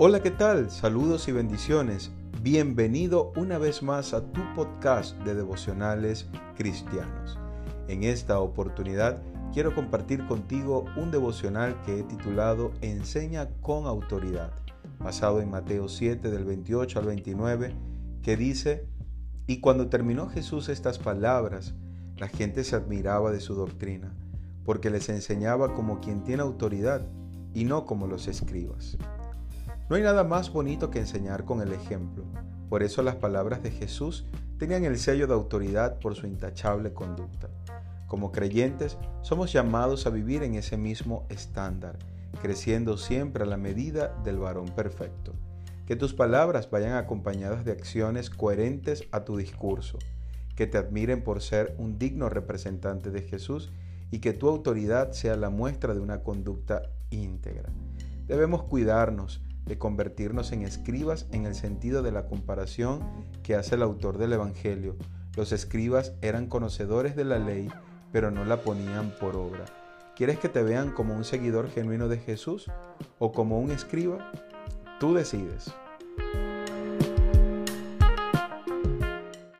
Hola, ¿qué tal? Saludos y bendiciones. Bienvenido una vez más a tu podcast de devocionales cristianos. En esta oportunidad quiero compartir contigo un devocional que he titulado Enseña con autoridad, basado en Mateo 7 del 28 al 29, que dice, Y cuando terminó Jesús estas palabras, la gente se admiraba de su doctrina, porque les enseñaba como quien tiene autoridad y no como los escribas. No hay nada más bonito que enseñar con el ejemplo. Por eso las palabras de Jesús tenían el sello de autoridad por su intachable conducta. Como creyentes, somos llamados a vivir en ese mismo estándar, creciendo siempre a la medida del varón perfecto. Que tus palabras vayan acompañadas de acciones coherentes a tu discurso, que te admiren por ser un digno representante de Jesús y que tu autoridad sea la muestra de una conducta íntegra. Debemos cuidarnos, de convertirnos en escribas en el sentido de la comparación que hace el autor del Evangelio. Los escribas eran conocedores de la ley, pero no la ponían por obra. ¿Quieres que te vean como un seguidor genuino de Jesús o como un escriba? Tú decides.